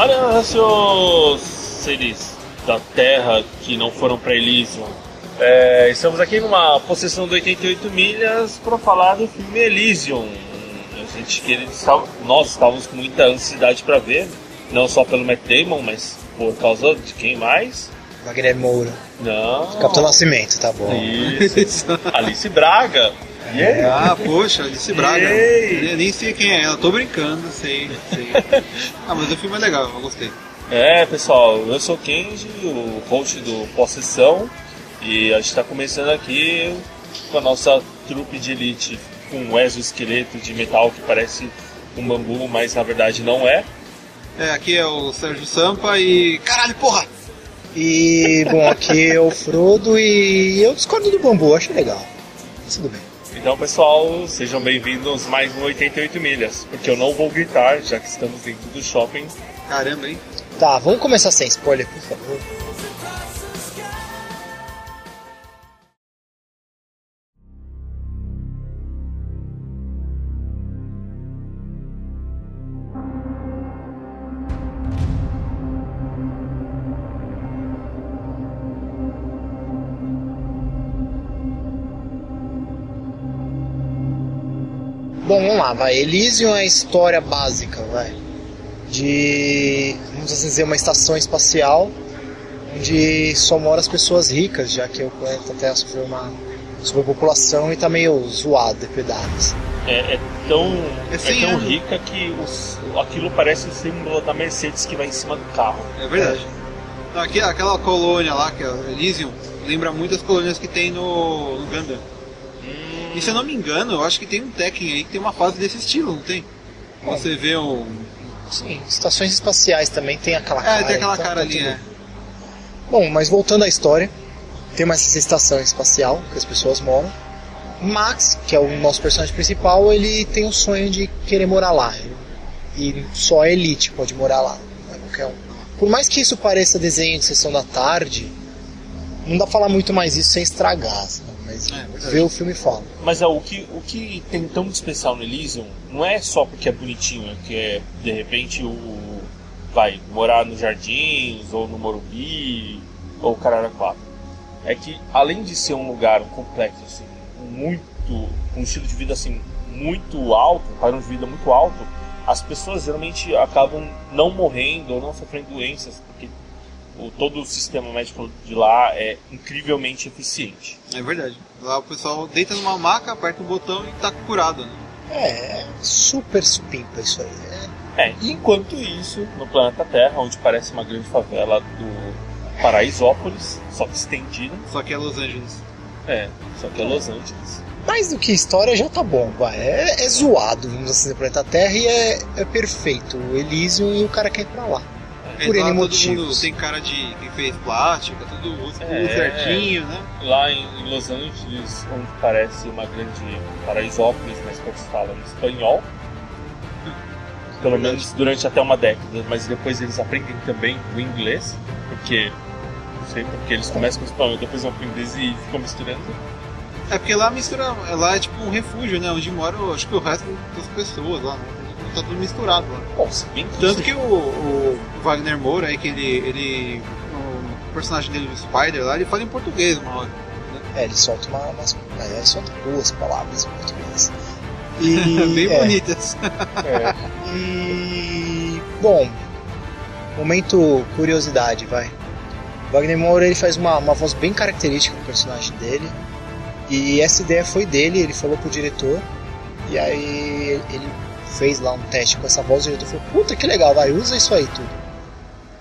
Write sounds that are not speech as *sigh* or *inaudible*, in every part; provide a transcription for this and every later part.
Olha, seus seres da Terra que não foram para Elysium. É, estamos aqui numa possessão de 88 milhas para falar do filme Elysium. A gente queria, nós estávamos com muita ansiedade para ver, não só pelo Matt Damon, mas por causa de quem mais? Wagner Moura. Não. Capitão Nascimento, tá bom. Isso. Alice Braga. *laughs* Yeah. Ah, poxa, Alice Braga. Eu nem sei quem é ela, tô brincando, sei, sei. *laughs* ah, mas o filme é legal, eu gostei. É, pessoal, eu sou o Kenji, o host do Possessão, e a gente está começando aqui com a nossa trupe de elite com um exoesqueleto de metal que parece um bambu, mas na verdade não é. É, aqui é o Sérgio Sampa e. Caralho, porra! E, bom, aqui é o Frodo e eu discordo do bambu, acho legal. tudo bem. Então, pessoal, sejam bem-vindos mais um 88 milhas, porque eu não vou gritar, já que estamos dentro do shopping. Caramba, hein? Tá, vamos começar sem spoiler, por favor. Bom, vamos lá, vai. Elysium é a história básica, vai de, vamos assim dizer, uma estação espacial onde só moram as pessoas ricas, já que o planeta Terra sofreu uma superpopulação e está meio zoado, depredado. Assim. É, é, tão, é, é tão rica que os, aquilo parece o símbolo da Mercedes que vai em cima do carro. É verdade. É. Aqui, aquela colônia lá, que é Elysium, lembra muito as colônias que tem no, no Gundam. E se eu não me engano, eu acho que tem um Tekken aí que tem uma fase desse estilo, não tem? Você vê um Sim, estações espaciais também tem aquela cara. É, tem aquela então, cara ali, é. Bom, mas voltando à história, tem uma estação espacial que as pessoas moram. Max, que é o nosso personagem principal, ele tem o sonho de querer morar lá. E só a elite pode morar lá, não é qualquer um. Por mais que isso pareça desenho de sessão da tarde, não dá pra falar muito mais isso sem estragar. Assim mas é, vê o filme fala. Mas é, o, que, o que tem tão de especial no Elysium não é só porque é bonitinho, é que é de repente o. vai morar nos jardins, ou no Morumbi, ou Cararaquá. É que além de ser um lugar um complexo, assim, muito. com um estilo de vida assim, muito alto, um padrão de vida muito alto, as pessoas geralmente acabam não morrendo ou não sofrendo doenças, porque o, todo o sistema médico de lá é incrivelmente eficiente. É verdade. Lá o pessoal deita numa maca, aperta o botão e tá curado, né? É, super supimpa isso aí. É. é, enquanto isso, no planeta Terra, onde parece uma grande favela do Paraisópolis, só que estendida. Só que é Los Angeles. É, só que é Los Angeles. Mais do que história já tá bom, vai. É, é zoado, vamos assim, no planeta Terra e é, é perfeito. O Elysium e o cara quer ir pra lá por N motivos. tem cara de quem fez plástica, tudo, tudo é, certinho, né? Lá em Los Angeles, onde parece uma grande paraisópolis, mas quando se fala em espanhol. *laughs* Pelo menos durante até uma década, mas depois eles aprendem também o inglês, porque não sei porque eles começam com o espanhol, depois vão pro inglês e ficam misturando. É porque lá mistura, lá é tipo um refúgio, né? Onde mora, acho que o resto das pessoas lá, né? Tá tudo misturado lá. Nossa, Tanto que o, o, Wagner Moura, aí, que ele, ele. O personagem dele, o Spider lá, ele fala em português uma hora. Né? É, ele solta uma, umas. É, ele solta duas palavras em português. *laughs* E, Bem é, bonitas. É. E. Bom, momento curiosidade, vai. Wagner Moura ele faz uma, uma voz bem característica do personagem dele. E essa ideia foi dele, ele falou pro diretor. E aí ele fez lá um teste com essa voz, e o diretor falou, puta que legal, vai, usa isso aí tudo.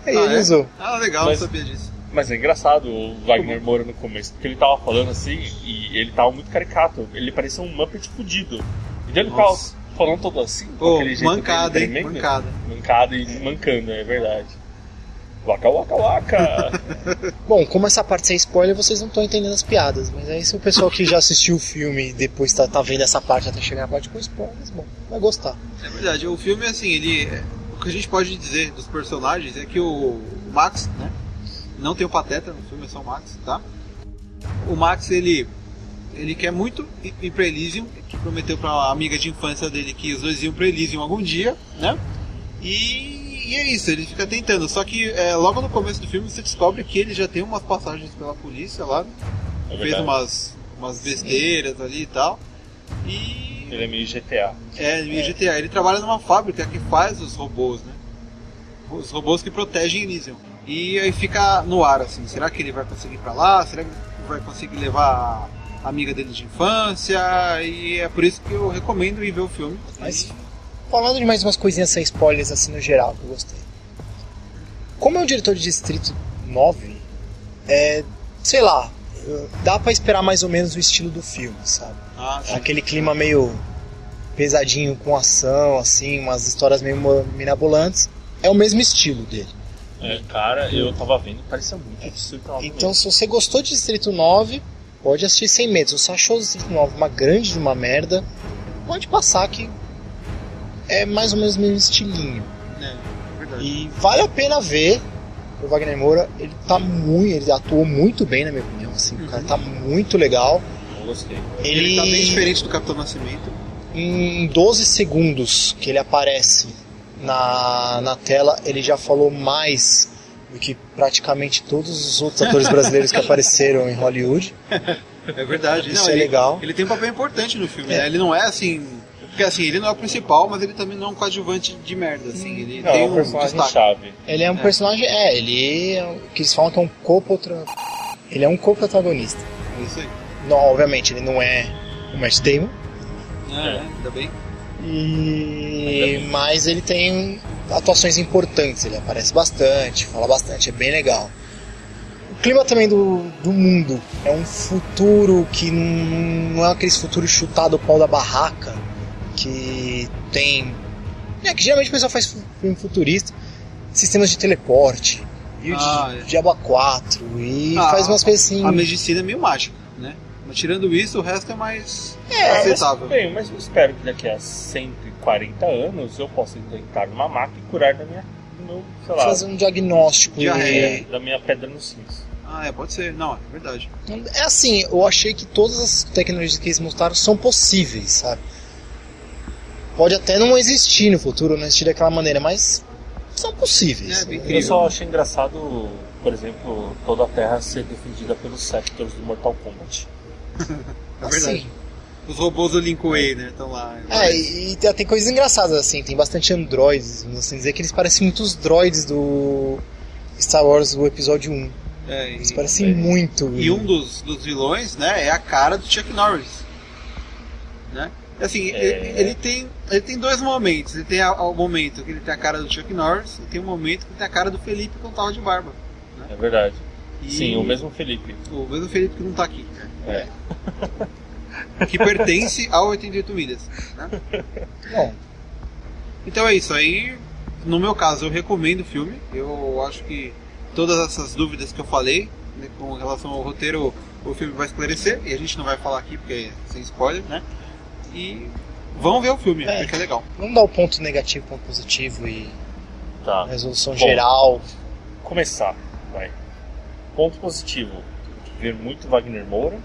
Aí ah, ele é? usou. Ah, legal, mas, não sabia disso. Mas é engraçado o Wagner Moura no começo, porque ele tava falando assim e ele tava muito caricato. Ele parecia um Muppet fudido. Então ele tava falando todo assim, com aquele jeito mancada, hein? Mancada. Mancada e mancando, é verdade. Waka waka waka! *laughs* Bom, como essa parte sem spoiler, vocês não estão entendendo as piadas, mas aí se o pessoal que já assistiu o filme e depois tá, tá vendo essa parte até chegar na parte com spoilers, bom, vai gostar. É verdade, o filme, assim, ele. O que a gente pode dizer dos personagens é que o Max, né? Não tem o Pateta no filme, é só o Max, tá? O Max, ele. Ele quer muito ir pra Elysium, que prometeu pra amiga de infância dele que os dois iam pra Elysium algum dia, né? E E, é isso, ele fica tentando. Só que é, logo no começo do filme você descobre que ele já tem umas passagens pela polícia lá. É fez umas, umas besteiras ali e tal. E. Ele é meio GTA. É, no GTA. Ele trabalha numa fábrica que faz os robôs, né? Os robôs que protegem Elysium. E aí fica no ar, assim. Será que ele vai conseguir ir pra lá? Será que ele vai conseguir levar a amiga dele de infância? E é por isso que eu recomendo ir ver o filme. Mas falando de mais umas coisinhas sem spoilers assim no geral, que eu gostei. Como é um diretor de Distrito 9, é, sei lá, dá pra esperar mais ou menos o estilo do filme, sabe? Ah. Aquele clima meio pesadinho com ação, assim, umas histórias meio mirabolantes. É o mesmo estilo dele. É, cara, eu tava vendo, parecia muito Distrito 9 Então, mesmo. se você gostou de Distrito 9, pode assistir sem medo. Se você achou o Distrito 9 uma grande de uma merda, pode passar que é mais ou menos o mesmo estilinho. É, verdade. E vale a pena ver o Wagner Moura. Ele tá muito, ele atuou muito bem, na minha opinião. Assim, O cara tá muito legal. Eu gostei. Ele, Ele tá bem diferente do Capitão Nascimento. Em 12 segundos que ele aparece na, na tela, ele já falou mais do que praticamente todos os outros atores *laughs* brasileiros que apareceram em Hollywood. É verdade. Isso Não, é ele, legal. Ele tem um papel importante no filme, É. né? Ele não é assim. Porque assim, ele não é o principal, mas ele também não é um coadjuvante de merda, assim. Ele Não, tem é um um personagem destaque. chave. Ele é um É. personagem. É, ele é o que eles falam que é um co-protagonista. Ele é um co-protagonista. É isso aí. Não, obviamente, ele não é o Matt Damon. É, é, ainda bem. E mas ele tem atuações importantes, ele aparece bastante, fala bastante, é bem legal. O clima também do, do mundo é um futuro que não, não é aquele futuro chutado ao pau da barraca, que tem. É que geralmente o pessoal faz filme futurista, sistemas de teleporte, e o Ah, de é. Diabo 4, e Ah, faz umas coisas assim. A medicina é meio mágica, né? Mas tirando isso, o resto é mais É, mas, aceitável. bem, mas eu espero que daqui a 140 anos eu possa entrar numa maca e curar da minha, do meu, sei lá, fazer um diagnóstico e da minha pedra no sims. Ah, é, pode ser. Não, é verdade. É assim, eu achei que todas as tecnologias que eles mostraram são possíveis, sabe? Pode até não existir no futuro, não existir daquela maneira, mas são possíveis. É, bem Eu só achei engraçado, por exemplo, toda a Terra ser defendida pelos Sectors do Mortal Kombat. *laughs* É verdade. Assim, Os robôs do Link Way, né? Estão lá. é, e, e tem- coisas engraçadas, assim, tem bastante androides, vamos assim dizer que eles parecem muitos droids do Star Wars, o episódio 1. É, Eles e, parecem é. muito. e um dos, dos vilões, né, é a cara do Chuck Norris. Né? Assim, É. ele, tem, ele tem dois momentos. Ele tem o momento que ele tem a cara do Chuck Norris e tem o momento que tem a cara do Felipe com tava de barba. É verdade. E Sim, o mesmo Felipe. O mesmo Felipe que não tá aqui. É. Que pertence ao 88 milhas. Né? *laughs* Bom, Então é isso. Aí, no meu caso, eu recomendo o filme. Eu acho que todas essas dúvidas que eu falei né, com relação ao roteiro, o filme vai esclarecer. E a gente não vai falar aqui porque é sem spoiler, né? E vão ver o filme, É. porque é legal. vamos dar o ponto negativo, ponto positivo e Tá. resolução Bom. geral. Começar, vai. Ponto positivo. Ver muito Wagner Moura.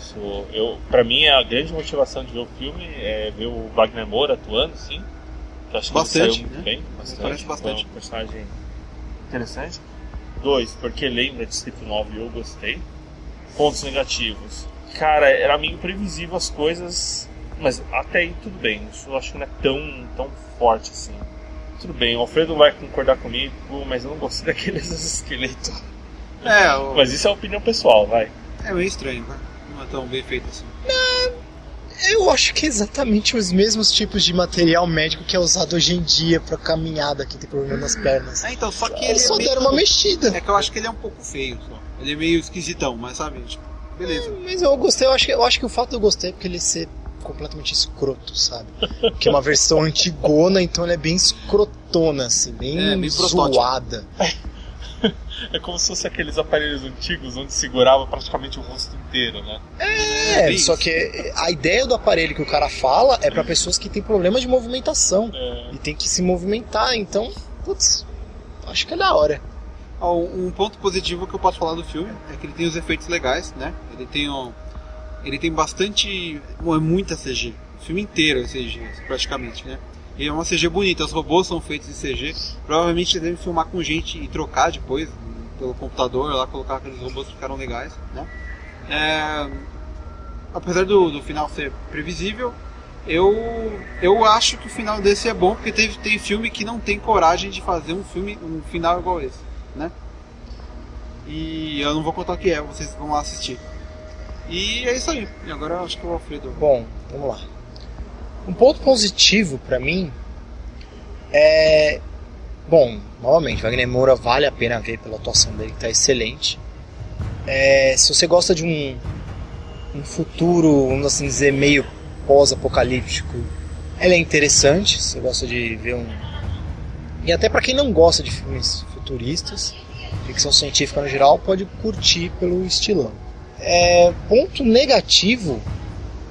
Isso, eu, pra mim, a grande motivação de ver o filme é ver o Wagner Moura atuando, sim. Eu acho que Bastante, ele saiu muito né? bem. Bastante. Parece bastante. Um personagem interessante. Dois, porque lembra Distrito 9 e eu gostei. Pontos negativos. Cara, era meio previsível as coisas, mas até aí tudo bem. Isso eu acho que não é tão, tão forte assim. Tudo bem, o Alfredo vai concordar comigo, mas eu não gostei *laughs* daqueles esqueletos. É, o- Mas isso é opinião pessoal, vai. é meio estranho, né? Não é tão bem feito assim. Eu acho que é exatamente os mesmos tipos de material médico que é usado hoje em dia pra caminhada que tem problema nas pernas. Ah, então, só que ele é só meio... deram uma mexida. É que eu acho que ele é um pouco feio, só. Ele é meio esquisitão, mas sabe? Tipo, beleza. Mas eu gostei, eu acho, que, eu acho que o fato de eu gostei é porque ele ser completamente escroto, sabe? Que é uma versão antigona, então ele é bem escrotona, assim, bem, É, bem zoada. É como se fosse aqueles aparelhos antigos onde segurava praticamente o rosto inteiro, né? É, bem só que a ideia do aparelho que o cara fala é pra pessoas que têm problemas de movimentação É, e tem que se movimentar, então, putz, acho que é da hora. Um ponto positivo que eu posso falar do filme é que ele tem os efeitos legais, né? Ele tem um, ele tem bastante, é muita CG. O filme inteiro é CG, praticamente, né? E é uma CG bonita, os robôs são feitos em CG. Provavelmente eles devem filmar com gente e trocar depois pelo computador lá, colocar aqueles robôs que ficaram legais, né? É, apesar do, do final ser previsível, eu, eu acho que o final desse é bom, porque teve, tem filme que não tem coragem de fazer um filme um final igual esse, né? E eu não vou contar o que é, vocês vão lá assistir. E é isso aí. E agora acho que o Alfredo. Bom, vamos lá. Um ponto positivo pra mim é. Bom, novamente, Wagner Moura vale a pena ver pela atuação dele, que tá excelente. É, se você gosta de um, um futuro, vamos assim dizer, meio pós-apocalíptico, ele é interessante. Se você gosta de ver um. E até para quem não gosta de filmes futuristas, ficção científica no geral, pode curtir pelo estilão. É, ponto negativo,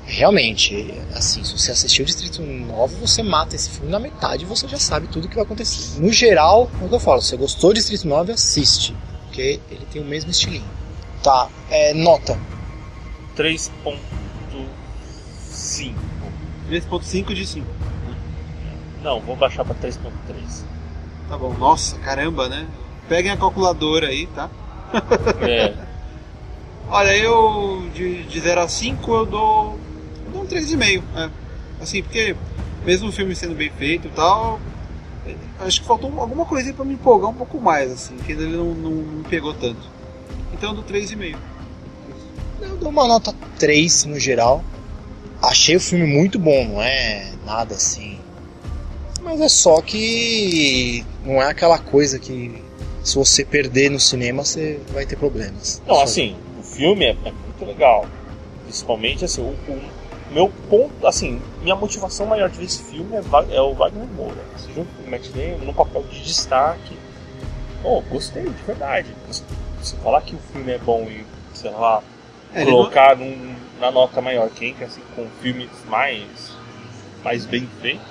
realmente, assim, se você assistiu o Distrito 9, você mata esse filme na metade e você já sabe tudo o que vai acontecer. No geral, é o que eu falo, se você gostou do Distrito 9, assiste, porque ele tem o mesmo estilinho. Tá, é, nota. 3.5. 3.5 de 5. Não, vou baixar pra 3.3. Tá bom. Nossa, caramba, né? Peguem a calculadora aí, tá? É. *laughs* Olha, eu de, de 0 a 5 eu dou, eu dou um 3,5. É. Assim, porque mesmo o filme sendo bem feito e tal, é, acho que faltou alguma coisinha pra me empolgar um pouco mais, assim, que ele não, não, não me pegou tanto. Então eu dou 3,5. Eu dou uma nota 3 no geral. Achei o filme muito bom, não é nada assim. Mas é só que não é aquela coisa que se você perder no cinema você vai ter problemas. Não, assim, filme é, é muito legal. Principalmente, assim, o, o meu ponto, assim, minha motivação maior de ver esse filme é, é o Wagner Moura. Se junto com o Matt Damon no papel de destaque. Pô, gostei, de verdade. Se, se falar que o filme é bom e, sei lá, É, ele não- colocar num- na nota maior quem que assim, com filmes mais, mais bem feitos,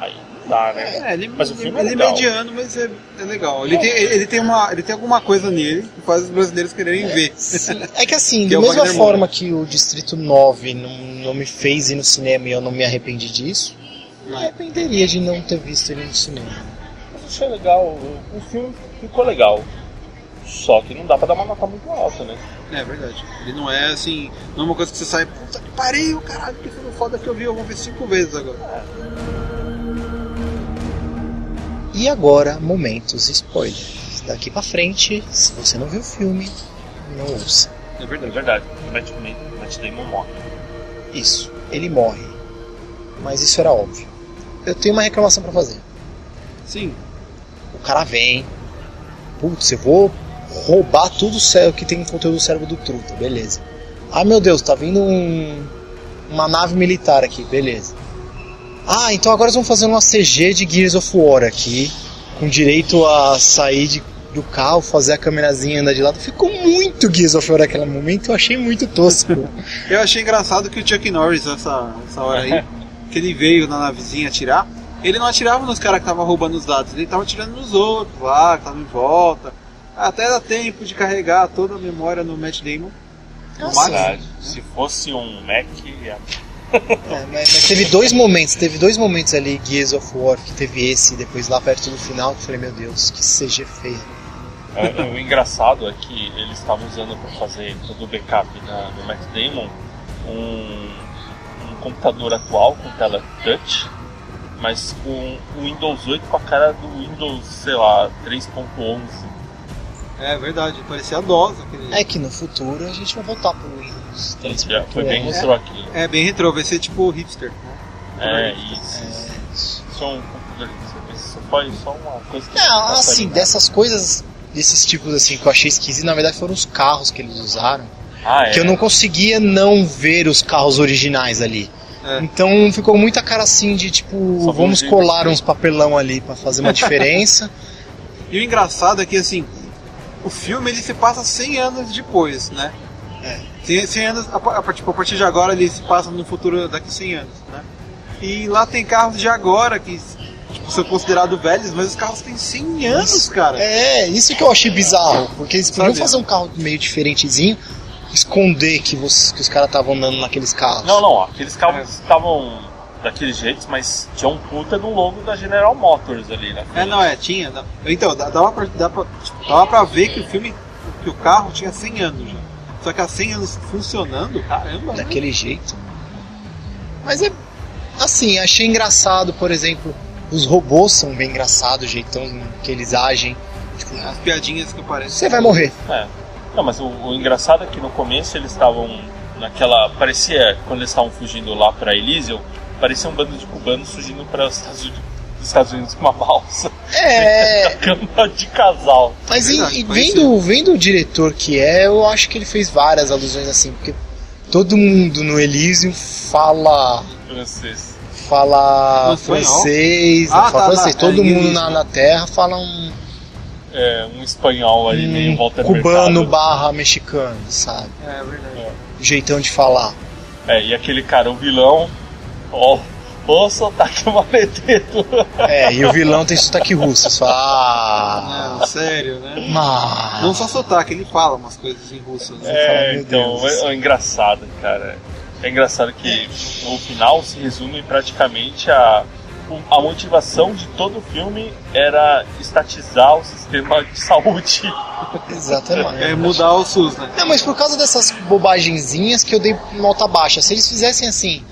aí não dá, né? É, ele, Mas o filme é ele legal. mediano, mas é, é legal. Ele tem, ele, tem uma, ele tem alguma coisa nele que faz os brasileiros quererem ver. É que assim, *laughs* Que é da o mesma Wagner forma Moura. que o Distrito 9 não, não me fez ir no cinema e eu não me arrependi disso, me arrependeria de não ter visto ele no cinema. Mas achei legal, o, filme ficou legal. Só que não dá pra dar uma nota muito alta, né? É verdade. Ele não é assim, não é uma coisa que você sai, puta que pariu, caralho, que filme foda que eu vi, eu vou ver cinco vezes agora. E agora, momentos spoilers. Daqui pra frente, se você não viu o filme, não ouça. É É verdade. verdade, o Matt Matt Damon morre. Isso, ele morre. Mas isso era óbvio. Eu tenho uma reclamação pra fazer. Sim. O cara vem, putz, eu vou roubar tudo o céu que tem no conteúdo do cérebro do Truta, beleza. Ah meu Deus, tá vindo um, uma nave militar aqui, beleza. Ah, então agora eles vão fazer uma CG de Gears of War aqui, com direito a sair de- do carro, fazer a câmerazinha andar de lado. Ficou muito Gears of War naquele momento, eu achei muito tosco. *laughs* Eu achei engraçado que o Chuck Norris, essa, essa hora aí, que ele veio na navezinha atirar, ele não atirava nos caras que estavam roubando os dados, ele tava atirando nos outros lá, que estavam em volta. Até dá tempo de carregar toda a memória no Matt Damon. No Nossa. Max. Verdade. Se fosse um Mac, ia- *laughs* É, mas, mas teve dois momentos, teve dois momentos ali, Gears of War, que teve esse, e depois lá perto do final, que eu falei, meu Deus, que CG feia. É, o engraçado é que eles estavam usando para fazer todo o backup da, do Matt Damon um, um computador atual com tela touch, mas com o Windows 8 com a cara do Windows, sei lá, 3.11. É verdade, parecia a DOS aquele. É que no futuro a gente vai voltar pro Foi bem 3.1. retrô aquilo. É bem retrô, vai ser tipo hipster. É, isso. Isso é um computador. Isso foi só uma coisa que. Não, assim, dessas coisas, desses tipos assim que eu achei esquisito, na verdade foram os carros que eles usaram. Ah, é. Que eu não conseguia não ver os carros originais ali. É. Então ficou muita cara assim de tipo, Só vamos ver colar uns papelão ali pra fazer uma *laughs* diferença. E o engraçado é que assim, o filme ele se passa 100 anos depois, né? É. 100, 100 anos, a, a, tipo, a partir de agora ele se passa no futuro daqui 100 anos, né? E lá tem carros de agora que tipo, são considerados velhos, mas os carros têm 100 anos, cara. É, isso que eu achei bizarro, porque eles podiam fazer um carro meio diferentezinho, esconder que, você- que os caras estavam andando naqueles carros. Não, não, aqueles carros estavam daquele jeito, mas tinha um puta no logo da General Motors ali, né? É, não, é, tinha. Então, dá- dava pra, dá pra, tipo, dava pra ver que o filme, que o carro tinha 100 anos já. Só que há 100 anos funcionando, caramba. né? daquele jeito. Mas é assim, achei engraçado, por exemplo, os robôs são bem engraçados, o jeitão que eles agem. Tipo, As piadinhas que aparecem. você vai morrer. É. Não, mas o, o engraçado é que no começo eles estavam naquela. Parecia, quando eles estavam fugindo lá pra Elysium, parecia um bando de cubanos fugindo para os Estados Unidos, os Estados Unidos com uma balsa. É, *laughs* Cama de casal. mas em- Verdade, em- vendo, vendo o diretor que é, eu acho que ele fez várias alusões assim, porque todo mundo no Elysium fala Francês. fala francês, Ah, fala tá, francês. tá, todo é, mundo na, na Terra fala um, É, um espanhol ali meio em um volta do cubano barra mexicano, sabe? É verdade. O jeitão de falar. É, e aquele cara, o vilão, ó, o sotaque maleteto. É, e o vilão tem sotaque russo. Fala, ah, Não, sério, né? mas... Não só sotaque, ele fala umas coisas em russo. Né? fala, É, meu então, é, é engraçado, cara. É engraçado que no final se resume praticamente a. A motivação de todo o filme era estatizar o sistema de saúde. *laughs* Exatamente. É mudar o SUS, né? Não, mas por causa dessas bobagenzinhas que eu dei nota baixa. Se eles fizessem assim,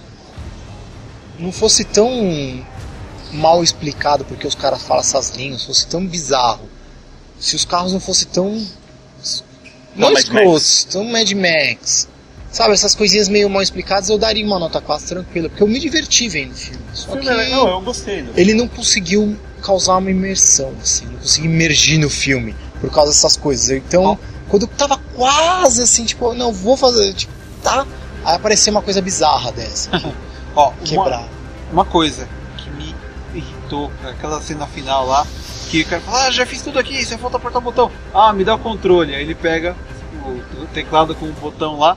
não fosse tão mal explicado porque os caras falam essas línguas, fosse tão bizarro. Se os carros não fossem tão. Não Não, escrotos, tão Mad Max. Sabe, essas coisinhas meio mal explicadas, eu daria uma nota 4 tranquila, porque eu me diverti vendo o filme. Só que é legal, eu gostei. Do... ele não conseguiu causar uma imersão, assim, não conseguiu imergir no filme por causa dessas coisas. Então, quando eu tava quase assim, tipo, não, vou fazer, tipo, tá? Aí apareceu uma coisa bizarra dessa, *laughs* Ó, uma, quebrar. uma coisa que me irritou, aquela cena final lá, que o cara fala, ah, já fiz tudo aqui, só falta apertar o botão. Ah, me dá o controle. Aí ele pega o, teclado com o botão lá,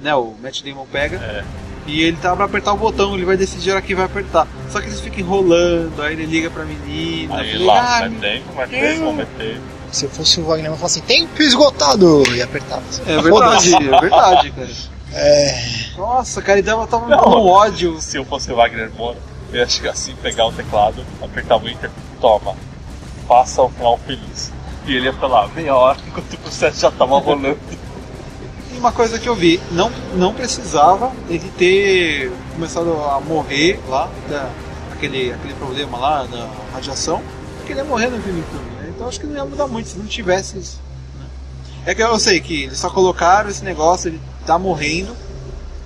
né? O Matt Damon pega. É. E ele tá pra apertar o botão, ele vai decidir a hora que vai apertar. Só que eles ficam enrolando, aí ele liga pra menina. Aí fala, lá, ah, vai tempo, vai tempo, vai tempo. Se eu fosse o Wagner, eu ia falar assim, tempo esgotado! E apertava. assim, É verdade, é verdade, cara. É, Nossa, cara, ele tava, tava Não. com ódio. Se eu fosse o Wagner Moura, eu ia chegar assim, pegar o teclado, apertar o Enter, toma, faça o final feliz. E ele ia falar meia hora *laughs* enquanto o processo já tava rolando. E uma coisa que eu vi, não, não precisava ele ter começado a morrer lá, da, aquele, aquele problema lá da radiação, porque ele ia morrer no filme filme, né? Então acho que não ia mudar muito se não tivesse isso. né? É que eu sei que eles só colocaram esse negócio, ele tá morrendo,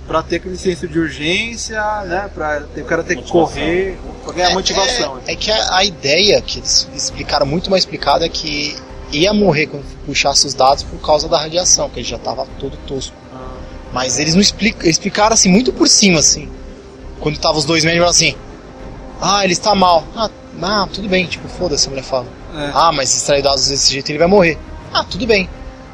pra ter aquele senso de urgência, né? Pra ter, o cara ter que correr, pra ganhar motivação. É, é que a, a ideia que eles explicaram muito mais explicada é que ia morrer quando puxasse os dados por causa da radiação, que ele já tava todo tosco. Ah, Mas eles não explicam, eles explicaram assim muito por cima assim. Quando tava os dois médicos assim: "Ah, ele está mal". Ah, ah tudo bem, tipo, foda-se, a mulher fala. é. Ah, mas se extrair dados desse jeito ele vai morrer. Ah, tudo bem.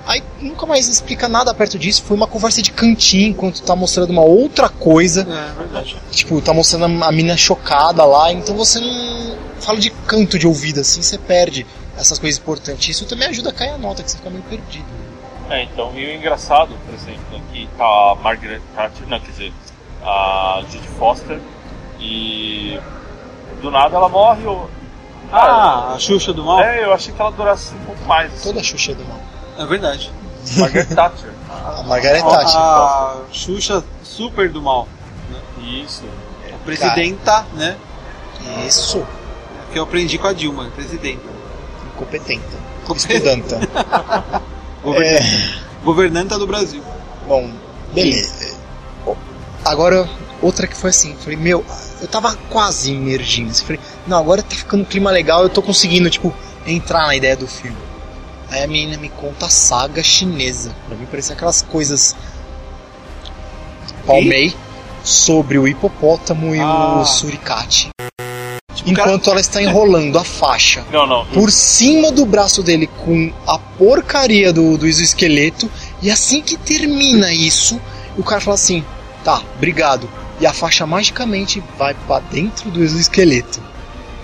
Aí nunca mais explica nada perto disso. Foi uma conversa de cantinho enquanto tá mostrando uma outra coisa. É verdade. Tipo, tá mostrando a mina chocada lá. Então você não fala de canto de ouvido assim, você perde essas coisas importantes. Isso também ajuda a cair a nota, que você fica meio perdido. É, então, e o engraçado, por exemplo, aqui tá a Margaret Thatcher, não, quer dizer, a Judy Foster, e do nada ela morre. Ou... Ah, a Xuxa do mal? É, eu achei que ela durasse um pouco mais. assim. Toda a Xuxa é do mal. É verdade. Margaret Thatcher. A Margaret A, Thatcher. a Xuxa super do mal. Isso. A presidenta, né? Isso. Que eu aprendi com a Dilma, presidenta. Incompetente. Estudanta. *laughs* Govern- É, Governanta do Brasil. bom, beleza. Agora, outra que foi assim. Falei, meu, eu tava quase imergindo. assim, Falei, não, agora tá ficando um clima legal. Eu tô conseguindo, tipo, entrar na ideia do filme. Aí a menina me conta a saga chinesa. Pra mim parecia aquelas coisas. Palmei sobre o hipopótamo e Ah. o suricate. Tipo, o cara- Enquanto ela está enrolando a faixa *laughs* Não, não. por cima do braço dele com a porcaria do, do exoesqueleto. E assim que termina isso, o cara fala assim: tá, obrigado. E a faixa magicamente vai pra dentro do exoesqueleto.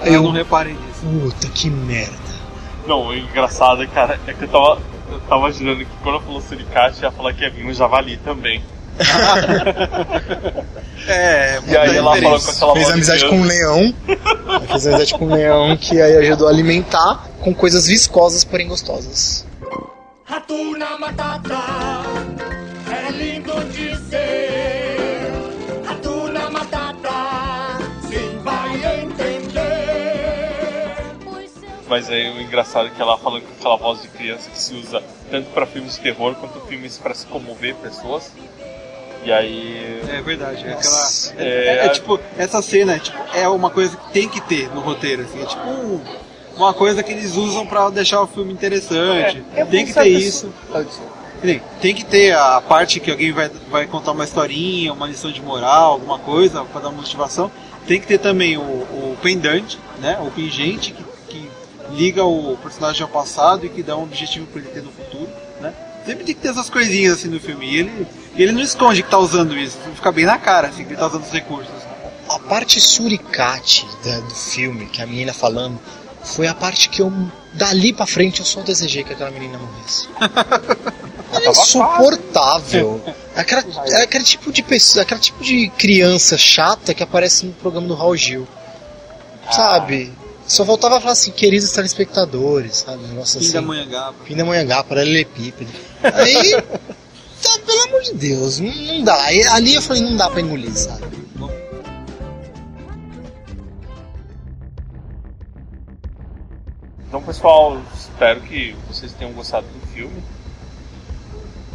Aí eu eu, não reparei nisso. puta que merda. Não, o engraçado, cara, é que eu tava, eu tava imaginando que quando eu falou suricate, ia falar que ia vir um javali também. *laughs* É, E aí ela fala com aquela Fez amizade com um leão. Fez amizade com um leão que aí ajudou a alimentar com coisas viscosas, porém gostosas. Hatuna Matata é lindo de Mas aí o engraçado é que ela fala com aquela voz de criança que se usa tanto pra filmes de terror quanto filmes pra se comover pessoas. E aí. É verdade, é aquela. É, é, É, é tipo, essa cena é, tipo, é uma coisa que tem que ter no roteiro, assim, é tipo um- uma coisa que eles usam pra deixar o filme interessante. É, tem que ter isso. Que nem, Tem que ter a parte que alguém vai, vai contar uma historinha, uma lição de moral, alguma coisa pra dar motivação. Tem que ter também o, o pendante, né? O pingente que, que liga o personagem ao passado e que dá um objetivo pra ele ter no futuro, né? Sempre tem que ter essas coisinhas assim no filme. E ele, ele não esconde que tá usando isso, fica bem na cara, assim, que ele tá usando os recursos. A parte suricate da- do filme, que a menina falando, foi a parte que eu, dali pra frente, eu só desejei que aquela menina morresse. *laughs* Ela é insuportável. Aquela, aquele tipo de pessoa, aquele tipo de criança chata que aparece no programa do Raul Gil. Sabe? Só voltava a falar assim, queridos telespectadores, sabe? Um negócio Fim assim. da Manhangaba. Pindamonhangá, paralelepípedo. Aí, tá, pelo amor de Deus, não, não dá. Aí, ali eu falei, não dá pra engolir, sabe? Então, pessoal, espero que vocês tenham gostado do filme.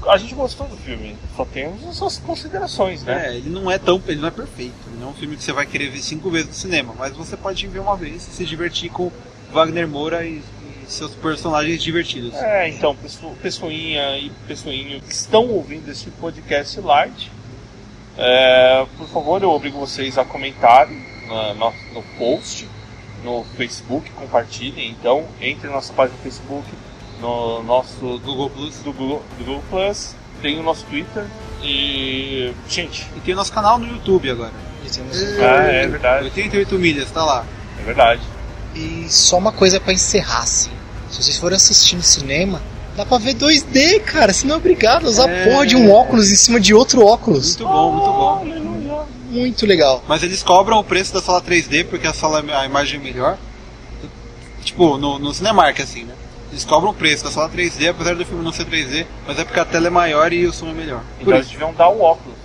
A gente gostou do filme, só temos as suas considerações, né? É, ele não é tão. Ele não é perfeito. Ele não é um filme que você vai querer ver cinco vezes no cinema, mas você pode ver uma vez e se divertir com Wagner Moura e, e seus personagens divertidos. É, então, pesso- pessoinha e pessoinho que estão ouvindo esse podcast light, é, por favor, eu obrigo vocês a comentarem na- no, no post, no Facebook, compartilhem. Então, entre na nossa página do Facebook, no nosso Google Plus. do Google, do Google Plus, tem o nosso Twitter e. Gente, E tem o nosso canal no YouTube agora. E temos- ah, é verdade, 88 milhas, tá lá. é verdade. E só uma coisa pra encerrar, assim. Se vocês forem assistir no cinema, dá pra ver 2D, cara. Você não é obrigado a usar É. porra de um óculos em cima de outro óculos. Muito bom, muito bom. Aleluia. Muito legal. Mas eles cobram o preço da sala 3D porque a sala a imagem é melhor. Tipo, no, no Cinemark, assim, né? Eles cobram o preço da sala 3D, apesar do filme não ser 3D, mas é porque a tela é maior e o som é melhor. Por Então eles isso, deviam dar o óculos.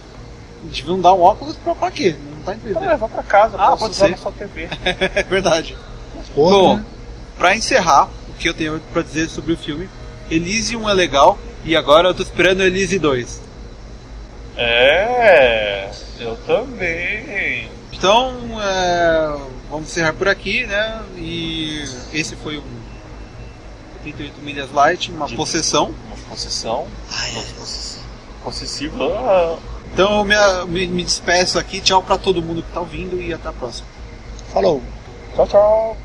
deviam dar um óculos pra, pra quê? Não tá em Pra 3D. levar pra casa, Ah, pode usar ser. na sua TV. *laughs* É verdade. Porra, Bom, né? pra encerrar, o que eu tenho pra dizer sobre o filme, Elysium é legal e agora eu tô esperando Elise 2. É, eu também. Então, é, vamos encerrar por aqui, né? E esse foi um 38 milhas light, uma De- possessão. Uma concessão. Ai. Ah, Então eu me, me, me despeço aqui, tchau pra todo mundo que tá ouvindo e até a próxima. falou. Tchau, tchau.